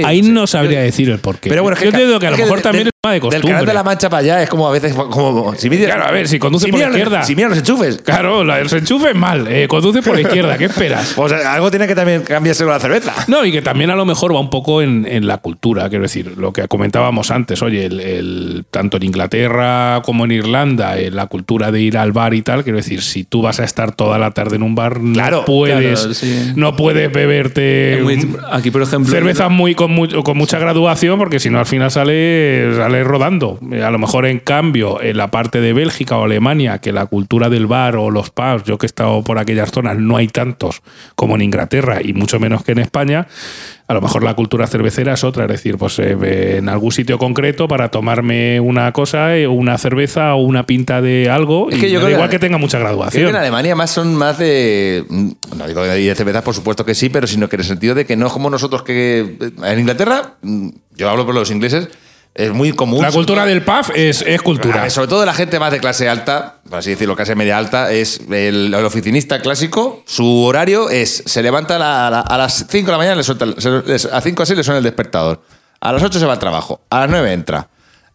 ¿Qué? Ahí sé. no sabría decir el porqué. Pero bueno, es yo que, entiendo que a lo mejor de- también de- es tema de Del costumbre. canal de la Mancha para allá es como a veces como. Si Claro, a ver, si conduce por la izquierda. Si miras los enchufes. Claro, la- el enchufe es mal. eh, conduce por la izquierda. ¿Qué esperas? Pues algo tiene que también cambiarse con la cerveza. No, y que también a lo mejor va un poco en, en la cultura, quiero decir, lo que comentábamos antes, oye, el, el- tanto en Inglaterra como en Irlanda, eh, la cultura de ir al bar y tal, quiero decir, si tú vas a estar toda la tarde en un bar, Claro, no puedes, claro, sí. no puedes beberte muy- aquí, por ejemplo. cerveza muy con, con mucha graduación, porque si no al final sale, sale rodando. A lo mejor en cambio, en la parte de Bélgica o Alemania, que la cultura del bar o los pubs, yo que he estado por aquellas zonas, no hay tantos como en Inglaterra y mucho menos que en España. A lo mejor la cultura cervecera es otra, es decir, pues eh, en algún sitio concreto para tomarme una cosa, eh, una cerveza o una pinta de algo, Es y que yo me da que- igual que tenga mucha Creo que graduación. en Alemania más son más de. mm, No digo de cervezas, por supuesto que sí, pero sino que en el sentido de que no es como nosotros que. En Inglaterra, mm, yo hablo por los ingleses, es muy común. La cultura del pub es, es cultura. ver, sobre todo la gente más de clase alta, por así decirlo, clase media alta, es el, el oficinista clásico. Su horario es: se levanta a, la- a la- a las 5 de la mañana, le suelta el- se- a 5 así le suena el despertador. A las 8 se va al trabajo. A las 9 entra.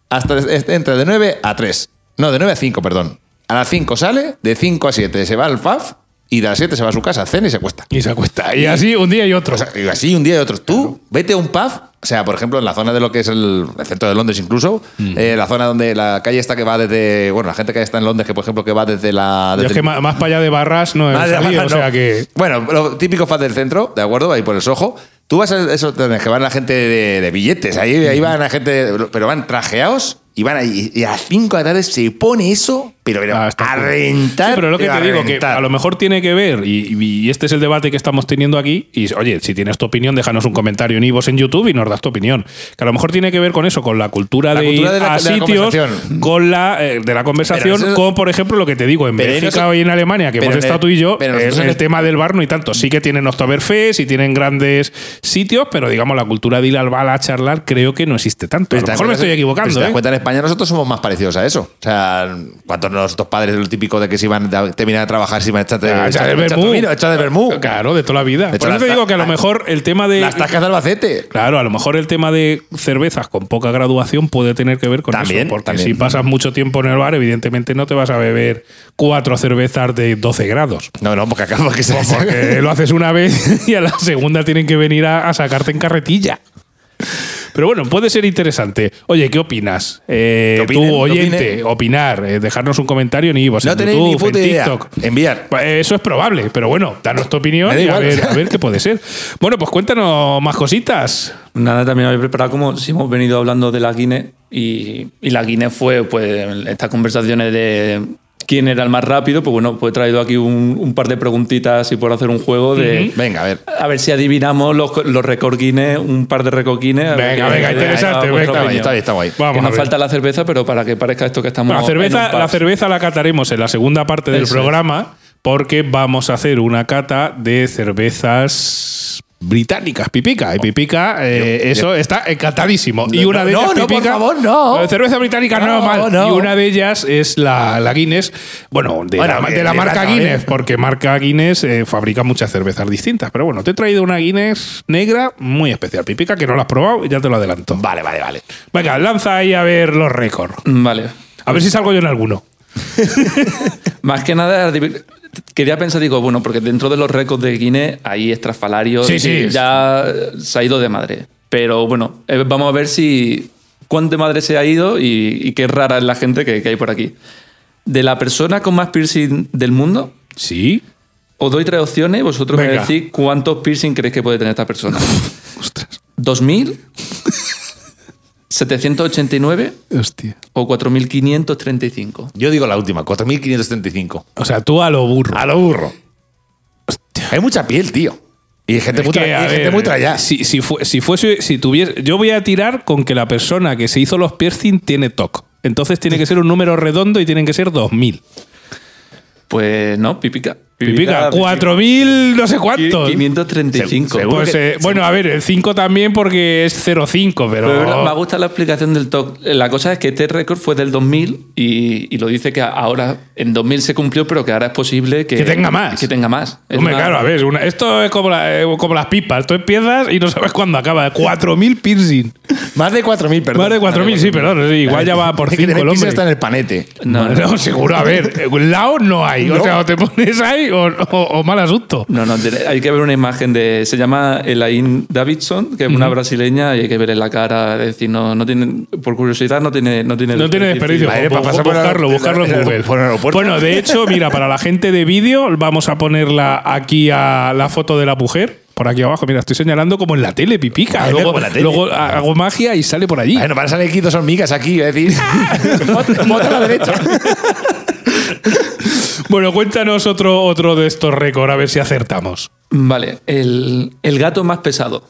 Hasta entra de 9 a 3. No, de 9 a 5, perdón. A las 5 sale, de 5 a 7 se va al pub y de las 7 se va a su casa, cena y se acuesta. Y se acuesta. Y así un día y otro. O sea, y así un día y otro. Tú vete a un pub, o sea, por ejemplo, en la zona de lo que es el, el centro de Londres incluso, Mm. eh, la zona donde la calle está que va desde, bueno, la gente que está en Londres que por ejemplo que va desde la... Yo es que más, más para allá de barras no o sea no. que. Bueno, lo típico faz del centro, ¿de acuerdo? Ahí por el Soho. Tú vas a esos que van la gente de, de billetes, ahí, ahí van la gente, pero van trajeados y van ahí. Y a las 5 de la tarde se pone eso, pero, pero Ah, a rentar. Sí, pero lo que te a digo, que reventar. a lo mejor tiene que ver, y, y este es el debate que estamos teniendo aquí, y oye, si tienes tu opinión, déjanos un comentario en Ivos en YouTube y nos das tu opinión. Que a lo mejor tiene que ver con eso, con la cultura La de cultura ir de la- a de sitios, con la eh, de la conversación, eso- con, por ejemplo, lo que te digo, en Bélgica y en Alemania, que hemos en estado tú y yo, pero en el el- tema del bar no y tanto. Sí que tienen Oktoberfest y tienen grandes sitios, pero digamos, la cultura de ir al bar a charlar creo que no existe tanto. A lo mejor me estoy equivocando, pero si te das ¿eh? España nosotros somos más parecidos a eso. O sea, cuando nuestros padres, lo típico de que se iban a terminar de trabajar, se iban a echar de, Ah, de vermú. echar- de vermú. Claro, de toda la vida. De Por hecho, eso te digo que a lo mejor el tema de. Las tascas de Albacete. Claro, a lo mejor el tema de cervezas con poca graduación puede tener que ver con También, eso. Porque también. si pasas mucho tiempo en el bar, evidentemente no te vas a beber cuatro cervezas de 12 grados. No, no, porque acá porque se Porque lo haces una vez y a la segunda tienen que venir a, a sacarte en carretilla. Pero bueno, puede ser interesante. Oye, ¿qué opinas? Eh, opinen, tú, oyente, opinen. opinar, eh, dejarnos un comentario en Ivos, No en tenéis ni YouTube, puta en idea. TikTok. Enviar. Eso es probable, pero bueno, danos tu opinión y a igual. ver, a ver qué puede ser. Bueno, pues cuéntanos más cositas. Nada, también habéis preparado como si hemos venido hablando de la Guinness y, y la Guinness fue pues estas conversaciones de quién era el más rápido, pues bueno, pues he traído aquí un, un par de preguntitas y por hacer un juego de Venga, a ver. a ver si adivinamos los, los récord Guinness, un par de ver Venga, venga, interesante, venga, Está bien, está bien, está guay. Vamos que nos falta la cerveza, pero para que parezca esto que estamos la, cerveza, en un pub. la cerveza la cataremos en la segunda parte del Eso es. programa porque vamos a hacer una cata de cervezas británicas, pipica. Y pipica, eh, Yo- eso está encantadísimo. y No, una de no, ellas, no, por pipica, favor, no. Cerveza británica no, No, mal. no. Y una de ellas es la, la Guinness. Bueno, de Bueno, la, de- de la de marca Guinness, ¿eh? porque marca Guinness eh, fabrica muchas cervezas distintas. Pero bueno, te he traído una Guinness negra muy especial, pipica, que no la has probado y ya te lo adelanto. Vale, vale, vale. Venga, lanza ahí a ver los récords. Vale. A ver si salgo yo en alguno. Más que nada, quería pensar, digo, bueno, porque dentro de los récords de Guinness hay estrafalarios Sí, y sí. ya se ha ido de madre. Pero bueno, eh, vamos a ver si cuánto de madre se ha ido y, y qué rara es la gente que, que hay por aquí. De la persona con más piercing del mundo, Sí. os doy tres opciones y vosotros me decís cuántos piercing creéis que puede tener esta persona. Ostras. ¿2000? ¿789? Hostia. ¿O 4535? Yo digo la última, 4.575. O sea, tú a lo burro. A lo burro. Hay mucha piel, tío. Y hay gente, muy, que, y gente ver, muy trallada. Si, si, fue- si fuese, si tuviese, yo voy a tirar con que la persona que se hizo los piercing tiene TOC. Entonces tiene que ser un número redondo y tienen que ser 2000. Pues no, pipica. Pipica, 4000 no sé cuántos. 535. Seguro Pues, que- eh, bueno, a ver, el 5 también porque es 05, pero. Pero me gusta la explicación del TOC. La cosa es que este récord fue del 2000 y, y lo dice que ahora, en 2000 se cumplió, pero que ahora es posible que, Que tenga más. Que tenga más. Es Hombre, una- claro, a ver, una- esto es como, la- eh, como las pipas. Tú empiezas y no sabes cuándo acaba. 4.000 piercing. Más de 4.000, perdón. Más de 4.000, sí, perdón. sí, igual ya va por Es que 5 tener el hombre. está en el panete. No, No, no, seguro. A ver, un lado no hay. O sea, o te pones ahí o, o- o mal asunto. no, no, hay que ver una imagen de. Se llama Elaine Davidson, que es una brasileña, y hay que verle la cara. Es decir, no, no tiene, por curiosidad, no tiene. No tiene, No tiene desperdicio. Vale, para pasar por el- buscarlo, buscarlo en Google. por el aeropuerto. Bueno, de hecho, mira, para la gente de vídeo, vamos a ponerla aquí a la foto de la mujer. Por aquí abajo, mira, estoy señalando como en la tele, pipica. Vale, Luego, como en la tele. luego hago magia y sale por allí. Bueno, van a salir aquí dos hormigas aquí. Es decir, bota a la derecha. Bueno, cuéntanos otro, otro de estos récords, a ver si acertamos. Vale, el, el gato más pesado.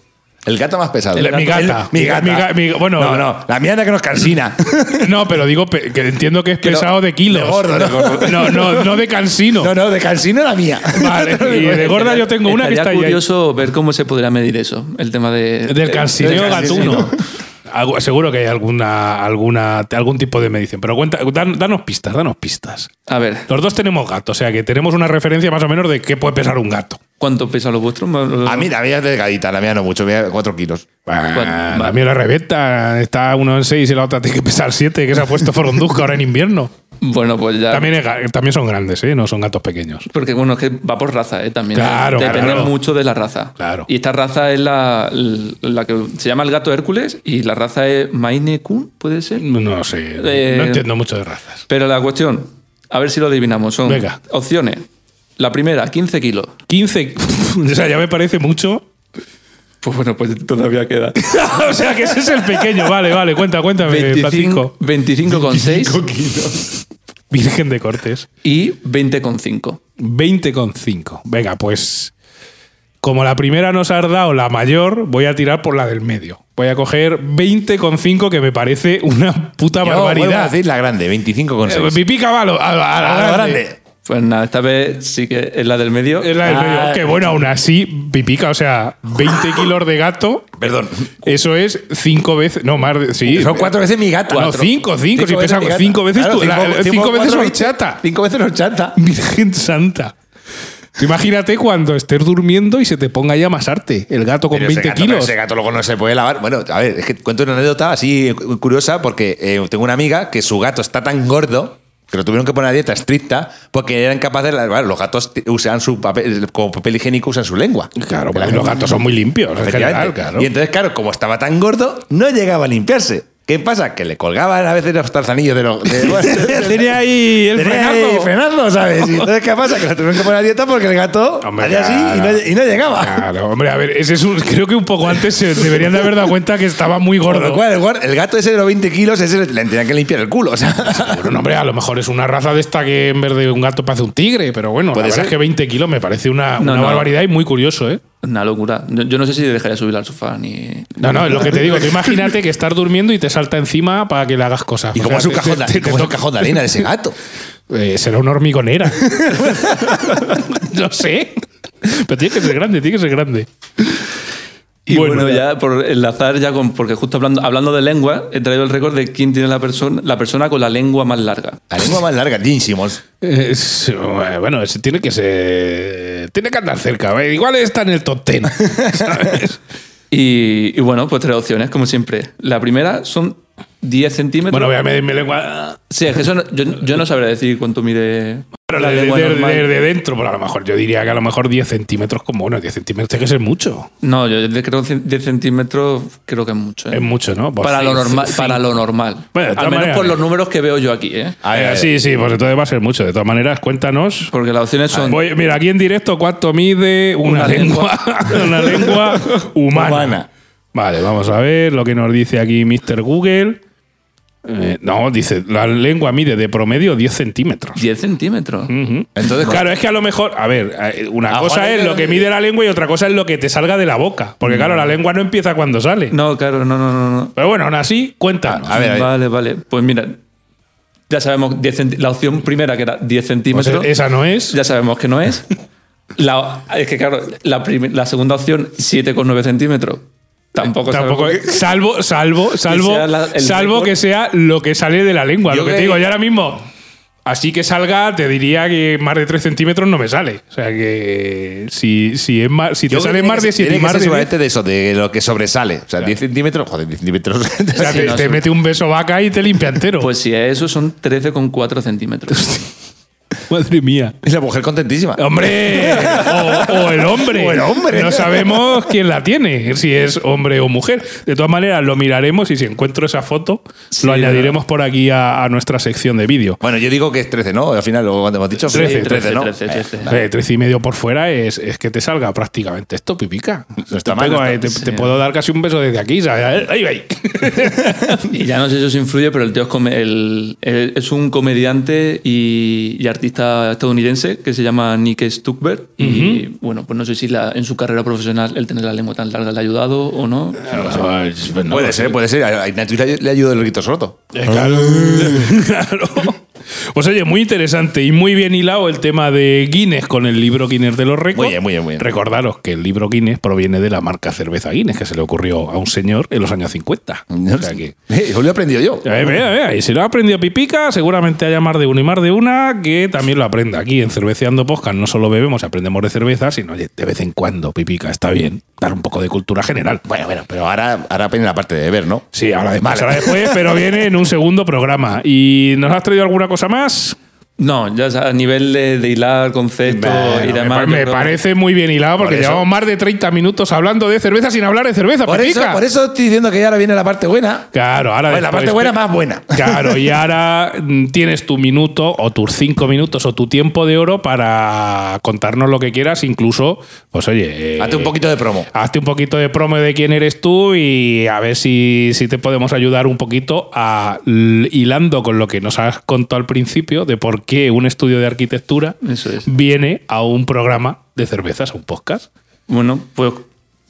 El gato más pesado. El- mi gata. mi gata. Mi ga- mi- bueno, no, no. La mía es la que nos cansina. No, pero digo pe- que entiendo que es Que no- pesado de kilos. de gordo. No, no, no de cansino. No, no, de cansino la mía. Vale, y de gorda yo tengo una que está ahí. curioso ver cómo se podría medir eso, el tema de, Del del cansineo. gatuno. Algo- seguro que hay alguna, alguna, algún tipo de medición. Pero cuenta, dan- danos pistas, danos pistas. A ver, Los dos tenemos gato, o sea que tenemos una referencia más o menos de qué puede pesar un gato. ¿cuánto pesa lo vuestro? A mí la mía es delgadita, la mía no mucho, mía 4 kilos. Ah, vale. La mía la reventa, está uno en 6 y la otra tiene que pesar 7, que se ha puesto Foronduzca ahora en invierno. Bueno, pues ya. También, es también son grandes, ¿eh? no son gatos pequeños. Porque bueno, es que va por raza, ¿eh? También. Claro, Depende claro. mucho de la raza. Claro. Y esta raza es la, la que se llama el gato Hércules y la raza es Maine Coon, ¿puede ser? No sé, Eh, no entiendo mucho de razas. Pero la cuestión, a ver si lo adivinamos, son Venga. opciones. La primera, 15 kilos. 15, o sea, ya me parece mucho. Pues bueno, pues todavía queda. o sea, que ese es el pequeño. Vale, vale, cuenta, cuéntame, 25, Francisco. 25,6 Virgen de Cortes. y 20,5. 20,5. Venga, pues como la primera nos ha dado la mayor, voy a tirar por la del medio. Voy a coger 20,5 que me parece una puta Yo vuelvo a barbaridad. decir la grande, 25,6. Eh, Pipí caballo, a, a- a la A lo grande. grande. Pues nada, esta vez sí que es la del medio. Es la del Ah. medio. Que bueno, aún así, pipica, o sea, 20 kilos de gato, Perdón. eso es 5 veces, no, más de, sí. Son cuatro veces mi gata. No, cinco, cinco, si pesa cinco veces Claro, tú- la- cinco- cinco cinco- veces horchata. Cinco veces horchata. Virgen Santa. Imagínate cuando estés durmiendo y se te ponga ya a amasarte el gato con Pero ese 20 gato- pero kilos. Ese gato luego no se puede lavar. Bueno, a ver, es que cuento una anécdota así curiosa porque eh, tengo una amiga que su gato está tan gordo que lo tuvieron que poner a dieta estricta porque eran capaces de lavar. Los gatos usan su papel, como papel higiénico, usan su lengua. Claro, Que porque los gatos son muy limpios en general, claro. Y entonces, claro, como estaba tan gordo, no llegaba a limpiarse. ¿Qué pasa? Que le colgaban a veces los tarzanillos de los. de- Tenía ahí el Tenía frenazo. ahí frenazo, ¿sabes? Y entonces, ¿qué pasa? Que lo tuvieron que poner a dieta porque el gato Hombre, hacía así y no, y no llegaba. Claro, hombre, a ver, ese es un, creo que un poco antes se deberían de haber dado cuenta que estaba muy lo gordo. cual, el, gato ese de los 20 kilos, ese le tenían que limpiar el culo. O sea, Bueno, no, hombre, a lo mejor es una raza de esta que en vez de un gato parece un tigre, pero bueno, la Puede verdad ser. es que 20 kilos me parece una, No, una no. barbaridad y muy curioso, ¿eh? Una locura. Yo yo no sé si dejaría subir al sofá ni. No, no, es lo que te digo. Tú imagínate que estás durmiendo y te salta encima para que le hagas cosas. ¿Y cómo es un te- cajón, de- te- te cómo es un cajón de arena de ese gato? Eh, será una hormigonera. no sé. Pero tiene que ser grande, tiene que ser grande. Y bueno, ya por enlazar ya con. Porque justo hablando, hablando de lengua, he traído el récord de quién tiene la persona, la persona con la lengua más larga. La lengua más larga, Gene Simmons. Es- bueno, ese tiene que ser. Tiene que andar cerca. ¿eh? Igual está en el top 10. ¿sabes? Y, y bueno, pues tres opciones, como siempre. La primera son 10 centímetros. bueno, voy a medir mi lengua. Sí, es que eso no- yo, yo no sabría decir cuánto mide Pero la de, lengua de- normal. de- de dentro, pero a lo mejor yo diría que a lo mejor 10 centímetros como bueno, 10 centímetros tiene que ser mucho. No, yo de- creo que 10 centímetros creo que es mucho. ¿eh? Es mucho, ¿no? Pues para, lo normal, sí. para lo normal. Bueno, Al menos por los números que veo yo aquí. ¿eh? A Eh, sí, sí, pues entonces va a ser mucho. De todas maneras, cuéntanos. Porque las opciones son. Voy- mira, aquí en directo, ¿cuánto mide una, Una lengua, una lengua humana? Humana. Vale, vamos a ver lo que nos dice aquí Mr. Google. Eh, no, dice, la lengua mide de promedio 10 centímetros. 10 centímetros. Entonces, claro, es que a lo mejor, a ver, eh, una Ah, cosa Juan, es eh, lo que mide la lengua y otra cosa es lo que te salga de la boca. Porque claro, la lengua no empieza cuando sale. No, claro, no, no, no. no. Pero bueno, aún así, cuéntanos. A ver, a ver. Vale, vale. Pues mira, ya sabemos 10 centi- la opción primera que era 10 Pues centímetros. esa no es. Ya sabemos que no es. La, es que claro, la, la segunda opción, 7,9 centímetros. Tampoco, Tampoco salvo, salvo, salvo, la- el salvo récord. que sea lo que sale de la lengua. Yo lo que te que- digo, yo ahora mismo, así que salga, te diría que más de 3 centímetros no me sale. O sea que si, si, es más, si te yo sale más que de 7 tiene y que más de 10, seguramente de eso, de lo que sobresale. O sea, 10 centímetros, joder, 10 centímetros. o sea, Sí, te, no, te mete un beso vaca y te limpia entero. Pues si es eso, son 13,4 centímetros. Madre mía. y la mujer contentísima. ¡Hombre! O, o el hombre. O el hombre. No sabemos quién la tiene, si es hombre o mujer. De todas maneras, lo miraremos y si encuentro esa foto, Sí, lo añadiremos por aquí a, a nuestra sección de vídeo. Bueno, yo digo que es 13, ¿no? Al final, luego cuando hemos dicho 13, 13, ¿no? 13, 13. Eh, Tres y medio por fuera es, es que te salga prácticamente esto, pipica. No está Te mal, pego te, te puedo dar casi un beso desde aquí. ¿sabes? Ahí, ahí. Y ya no sé si eso influye, pero el tío es, come- el- el- es un comediante y, y artista estadounidense que se llama Nick Stuckberg. Y bueno, pues no sé si la- en su carrera profesional el tener la lengua tan larga le ha ayudado o no. puede ser, puede ser. A Ignatius le, ayudó el grito roto. Eh, Claro. Claro. Pues oye, muy interesante y muy bien hilado el tema de Guinness con el libro Guinness de los récords. Muy bien, muy bien, muy bien. Recordaros que el libro Guinness proviene de la marca cerveza Guinness que se le ocurrió a un señor en los años 50. O sea que, Eh, Eso lo he aprendido yo. Eh, y si lo ha aprendido Pipica, seguramente haya más de uno y más de una que también lo aprenda. Aquí en Cerveceando Podcast no solo bebemos y aprendemos de cerveza, sino oye, de vez en cuando, Pipica, está bien dar un poco de cultura general. Bueno, bueno, pero ahora, ahora viene la parte de beber, ¿no? Sí, ahora después, Vale. ahora después, pero viene en un segundo programa. ¿Y nos has traído alguna cosa más? No, ya a nivel de, de hilar conceptos Bueno, y me demás. me, creo- parece muy bien hilado porque Por llevamos más de 30 minutos hablando de cerveza sin hablar de cerveza, Por eso, por eso estoy diciendo que ya ahora viene la parte buena. Claro, ahora Bueno, la parte buena más buena. Claro, y ahora mm, tienes tu minuto o tus cinco minutos o tu tiempo de oro para contarnos lo que quieras, incluso, pues oye... eh, Hazte un poquito de promo. Hazte un poquito de promo de quién eres tú y a ver si, si te podemos ayudar un poquito a hilando con lo que nos has contado al principio de por qué un estudio de arquitectura Eso es. viene a un programa de cervezas, a un podcast. Bueno, pues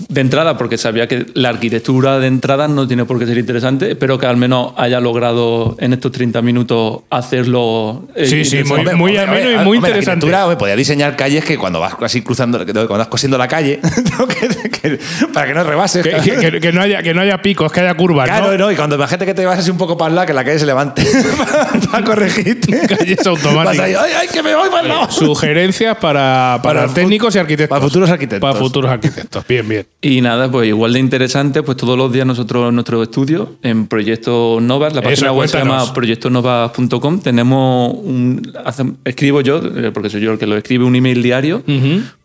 de entrada, porque sabía que la arquitectura de entrada no tiene por qué ser interesante, espero que al menos haya logrado en estos 30 minutos hacerlo. eh, Sí, sí, muy- muy ameno y muy hombre, la interesante. podía diseñar calles que cuando vas así cruzando, cuando vas cosiendo la calle, que- que- para que no rebases. Que, que- que- que no, haya, que no haya picos, que haya curvas, Claro, ¿no? no, y cuando imagínate que te vas así un poco para el lado, que la calle se levante para corregirte. Calles automáticas. Ahí, ay, ay, que me voy para el lado. Sugerencias para, para, Para técnicos y arquitectos. para futuros arquitectos. Para futuros arquitectos. Bien, bien. Y nada, pues igual de interesante, pues todos los días nosotros en nuestro estudio, en Proyecto Novas, la Eso, página web se cuéntanos. llama proyectonovas.com, tenemos un, escribo yo, eh, porque soy yo el que lo escribe, un email diario,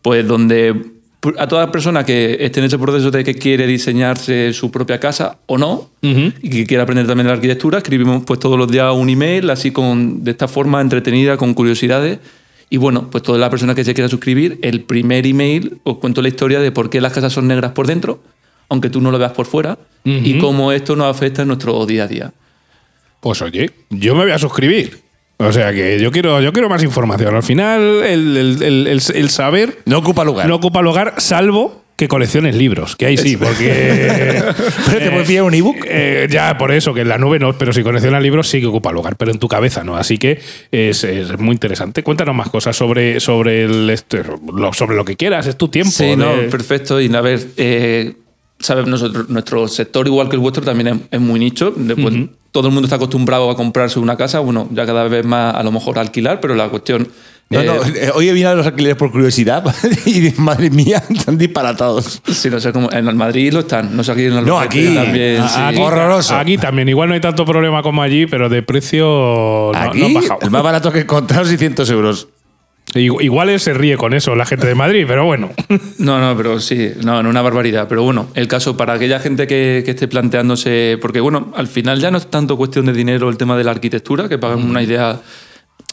pues donde a toda persona que esté en ese proceso de que quiere diseñarse su propia casa o no, y que quiera aprender también la arquitectura, escribimos pues todos los días un email, así con, de esta forma entretenida, con curiosidades. Y bueno, pues toda la persona que se quiera suscribir, el primer email os cuento la historia de por qué las casas son negras por dentro, aunque tú no lo veas por fuera, y cómo esto nos afecta en nuestro día a día. Pues oye, yo me voy a suscribir. O sea que yo quiero, yo quiero más información. Al final, el, el- el- el- el saber No ocupa lugar. no ocupa lugar, salvo que colecciones libros. Que ahí sí, porque. Pero te puedes pillar un ebook. Eh, ya, por eso, que en la nube no, pero si coleccionas libros sí que ocupa lugar, pero en tu cabeza no. Así que es, es muy interesante. Cuéntanos más cosas sobre, sobre, el, este, lo, sobre lo que quieras, es tu tiempo. Sí, de- no, perfecto. Y a ver, eh, sabes, nosotros, nuestro sector, igual que el vuestro, también es, es muy nicho. Después, Todo el mundo está acostumbrado a comprarse una casa, bueno, ya cada vez más a lo mejor alquilar, pero la cuestión. No, eh, no, eh, hoy he venido a los alquileres por curiosidad y madre mía, están disparatados. Sí, no sé cómo. En el Madrid lo están, no sé aquí en el No, aquí. también. Ah, sí. Aquí, Horroroso. Aquí también, igual no hay tanto problema como allí, pero de precio no, Aquí, no han bajado. el más barato que he encontrado, 600 euros. Igu- Igual se ríe con eso la gente de Madrid, pero bueno. No, no, pero sí, no, no una barbaridad. Pero bueno, el caso para aquella gente que, que esté planteándose, porque bueno, al final ya no es tanto cuestión de dinero el tema de la arquitectura, que pagan una idea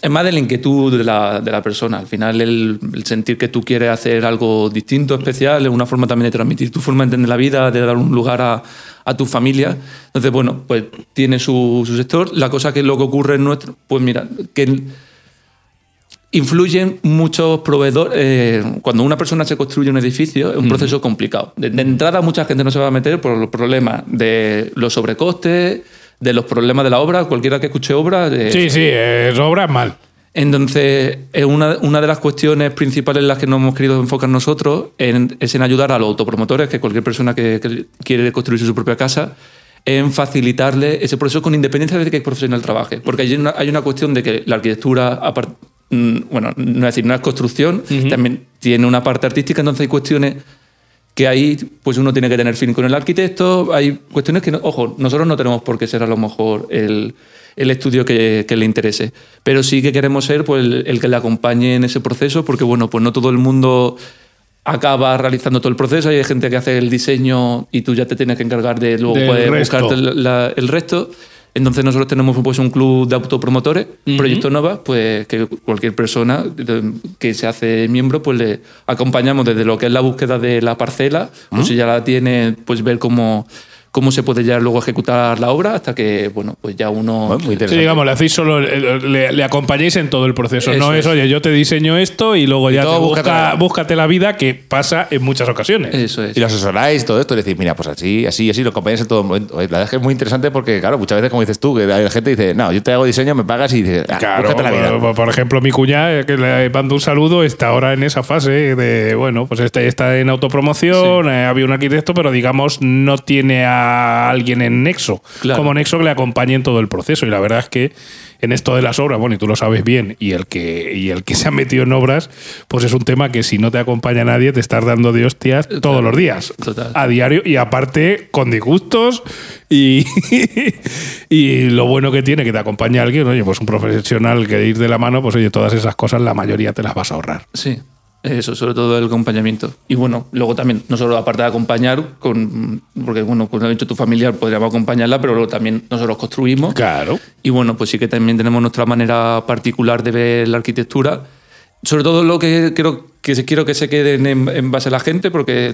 es más de la inquietud de la, de la persona. Al final, el, el sentir que tú quieres hacer algo distinto, especial, es una forma también de transmitir tu forma de entender la vida, de dar un lugar a, a tu familia. Entonces, bueno, pues tiene su, su sector. La cosa que lo que ocurre en nuestro, pues mira, que influyen muchos proveedores. eh, cuando una persona se construye un edificio, es un proceso complicado. De, de entrada, mucha gente no se va a meter por los problemas de los sobrecostes, de los problemas de la obra. Cualquiera que escuche obra. Sí, sí, es obra mal. entonces, es una, una de las cuestiones principales en las que nos hemos querido enfocar nosotros en- es en ayudar a los autopromotores, que cualquier persona que, que quiere construir su propia casa, en facilitarle ese proceso con independencia de qué profesional trabaje. Porque hay una, hay una cuestión de que la arquitectura, mm, bueno, no es decir, no es construcción, también tiene una parte artística, entonces hay cuestiones que ahí pues uno tiene que tener fin con el arquitecto. Hay cuestiones que, no- ojo, nosotros no tenemos por qué ser a lo mejor el, el estudio que, que le interese, pero sí que queremos ser pues, el, el que le acompañe en ese proceso, porque bueno, pues no todo el mundo acaba realizando todo el proceso. Hay gente que hace el diseño y tú ya te tienes que encargar de luego resto. buscarte el, la- el resto. Entonces nosotros tenemos pues, un club de autopromotores, Proyecto Nova, pues que cualquier persona que se hace miembro, pues le acompañamos desde lo que es la búsqueda de la parcela, o si ya la tiene, pues ver cómo, cómo se puede ya luego ejecutar la obra, hasta que, bueno, pues ya uno... Bueno, muy Sí, digamos, le hacéis solo, le, le acompañáis en todo el proceso. no Eso es, es. oye, yo te diseño esto y luego ya te busca- búscate la- vida, que pasa en muchas ocasiones. Eso es. Y lo asesoráis todo esto y decís, mira, pues así, así, así, lo acompañáis en todo momento. La verdad es que es muy interesante porque, claro, muchas veces, como dices tú, que la gente dice, no, yo te hago diseño, me pagas y dices, ah, Claro, búscate la vida. por, por ejemplo, mi cuñada, que le mando un saludo, está ahora en esa fase de, bueno, pues este está en autopromoción, eh, había un arquitecto, pero digamos no tiene a alguien en nexo, Claro. como nexo que le acompañe en todo el proceso. Y la verdad es que en esto de las obras, bueno, y tú lo sabes bien, y el que, y el que se ha metido en obras, pues es un tema que si no te acompaña nadie, te estás dando de hostias todos los días. Total. A diario, y aparte con disgustos, y, y lo bueno que tiene que te acompañe alguien, oye, pues un profesional que ir de la mano, pues oye, todas esas cosas la mayoría te las vas a ahorrar. Sí, eso, sobre todo el acompañamiento. Y bueno, luego también, no solo aparte de acompañar, con, porque bueno, como ha dicho tu familiar, podríamos acompañarla, pero luego también nosotros construimos. Claro. Y bueno, pues sí que también tenemos nuestra manera particular de ver la arquitectura. Sobre todo lo que creo que se- quiero que se queden en, en base a la gente, porque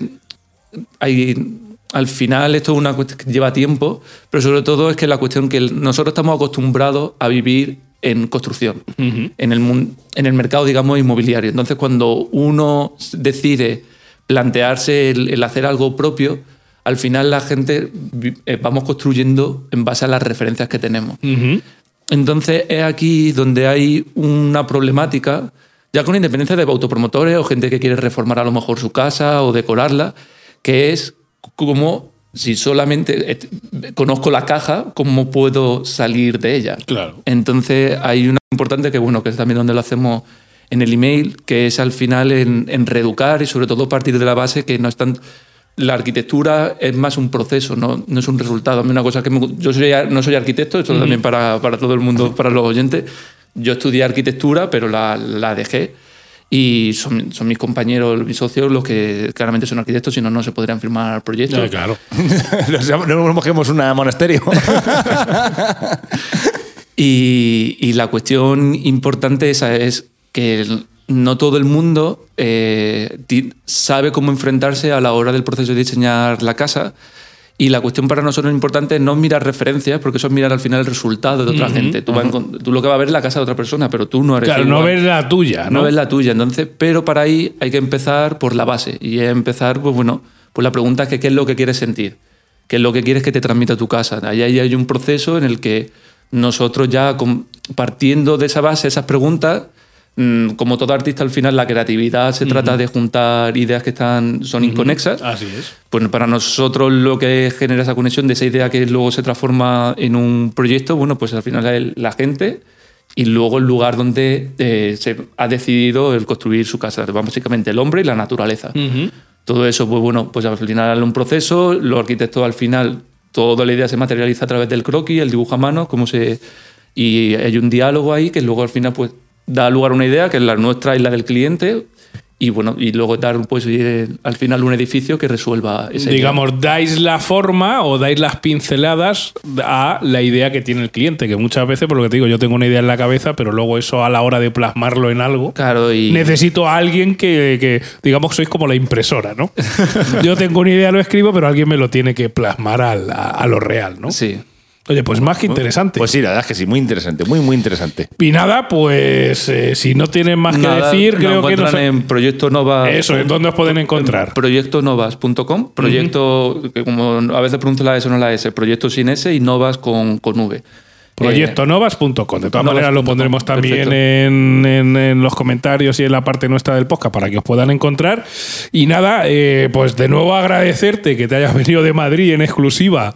hay, al final esto es una cuestión que lleva tiempo, pero sobre todo es que la cuestión que nosotros estamos acostumbrados a vivir en construcción, en, el, en el mercado, digamos, inmobiliario. Entonces, cuando uno decide plantearse el, el hacer algo propio, al final la gente eh, vamos construyendo en base a las referencias que tenemos. Entonces es aquí donde hay una problemática, ya con independencia de autopromotores o gente que quiere reformar a lo mejor su casa o decorarla, que es como si solamente eh, conozco la caja, ¿cómo puedo salir de ella? Claro. Entonces hay una importante que bueno, que es también donde lo hacemos en el email, que es al final en, en reeducar y sobre todo partir de la base que no es tan... La arquitectura es más un proceso, no, no es un resultado. A mí una cosa que me yo soy, no soy arquitecto, esto también para, para todo el mundo, para los oyentes. Yo estudié arquitectura, pero la, la dejé y son, son mis compañeros, mis socios, los que claramente son arquitectos, si no, no se podrían firmar proyectos. Claro. No nos mojemos un monasterio. Y, y la cuestión importante esa es que el- no todo el mundo eh, sabe cómo enfrentarse a la hora del proceso de diseñar la casa. Y la cuestión para nosotros importante es no mirar referencias, porque eso es mirar al final el resultado de otra gente. Tú, lo que vas a ver es la casa de otra persona, pero tú no eres Claro, no ves la tuya, No ¿no? ves la tuya. Entonces, pero para ahí hay que empezar por la base. Y es empezar, pues bueno, pues la pregunta es que qué es lo que quieres sentir. ¿Qué es lo que quieres que te transmita tu casa? Ahí hay, hay un proceso en el que nosotros ya partiendo de esa base, esas preguntas, como todo artista al final la creatividad se trata de juntar ideas que están, son inconexas. Así es. Pues para nosotros lo que genera esa conexión de esa idea que luego se transforma en un proyecto, bueno, pues al final es la gente y luego el lugar donde eh, se ha decidido el construir su casa, básicamente el hombre y la naturaleza. Todo eso, pues bueno, pues al final es un proceso, los arquitectos al final, toda la idea se materializa a través del croquis, el dibujo a mano, cómo se... Y hay un diálogo ahí que luego al final pues da lugar a una idea que es la nuestra y la del cliente y bueno, y luego dar pues eh, al final un edificio que resuelva ese Digamos, dais la forma o dais las pinceladas a la idea que tiene el cliente, que muchas veces, por lo que te digo, yo tengo una idea en la cabeza, pero luego eso a la hora de plasmarlo en algo, Claro, y necesito a alguien que, que, digamos, sois como la impresora, ¿no? yo tengo una idea, lo escribo, pero alguien me lo tiene que plasmar a, a lo real, ¿no? sí. Oye, pues más que interesante. Pues sí, la verdad es que sí, muy interesante, muy, muy interesante. y nada, pues eh, si no tienen más que decir, nos creo que no encuentran en Proyecto Nova. Eso, ¿en dónde os pueden encontrar? Proyectonovas.com. Proyecto, que como a veces pronuncio la S o no la S, proyecto sin S y novas con, con V. Proyectonovas.com. De todas maneras, lo pondremos también en, en- en los comentarios y en la parte nuestra del podcast para que os puedan encontrar. Y nada, eh, pues de nuevo agradecerte que te hayas venido de Madrid en exclusiva.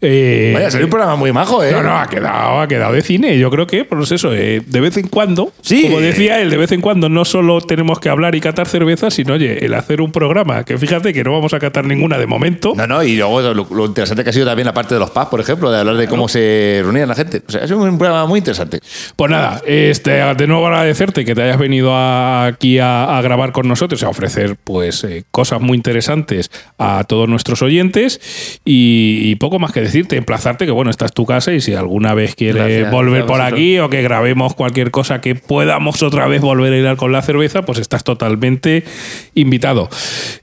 Eh, Vaya, salió un programa muy majo, ¿eh? No, no, ha quedado, ha quedado de cine. Yo creo que, pues eso, eh, de vez en cuando, Sí. como decía él, de vez en cuando no solo tenemos que hablar y catar cerveza, sino, oye, el hacer un programa, que fíjate que no vamos a catar ninguna de momento. No, no, y luego lo, lo interesante que ha sido también la parte de los pubs, por ejemplo, de hablar de cómo se reunían la gente. O sea, ha sido un programa muy interesante. Pues nada, este, de nuevo agradecerte que te hayas venido aquí a, a grabar con nosotros, a ofrecer pues eh, cosas muy interesantes a todos nuestros oyentes y, y poco más que decirte, emplazarte que bueno, esta es tu casa y si alguna vez quieres Gracias, volver por aquí o que grabemos cualquier cosa que podamos otra vez volver a ir con la cerveza, pues estás totalmente invitado.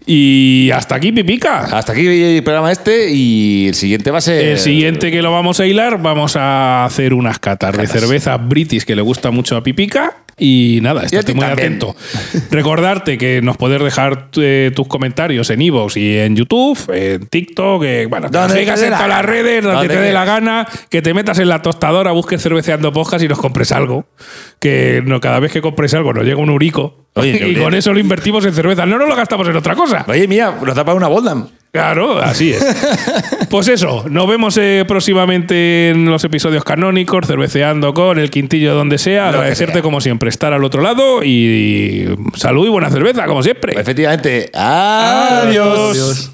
Y hasta aquí, Pipica. Hasta aquí el programa este y el siguiente va a ser. El siguiente que lo vamos a hilar, vamos a hacer unas catas de cerveza british que le gusta mucho a Pipica. Y nada, estate muy también. atento. Recordarte que nos puedes dejar eh, tus comentarios en iVoox y en YouTube, en TikTok, eh, bueno, que sigas en todas las redes, donde Donde te dé la gana, que te metas en la tostadora, busques cerveceando podcast y nos compres algo. Que no, cada vez que compres algo nos llega un urico. Oye, y con eso lo invertimos en cerveza. No nos lo gastamos en otra cosa. Oye, mira, nos da para una Boldam. Claro, así es. Pues eso, nos vemos eh, próximamente en los episodios canónicos, cerveceando con el quintillo donde sea. Agradecerte sea. como siempre estar al otro lado y salud y buena cerveza, como siempre. Efectivamente. Adiós. Adiós.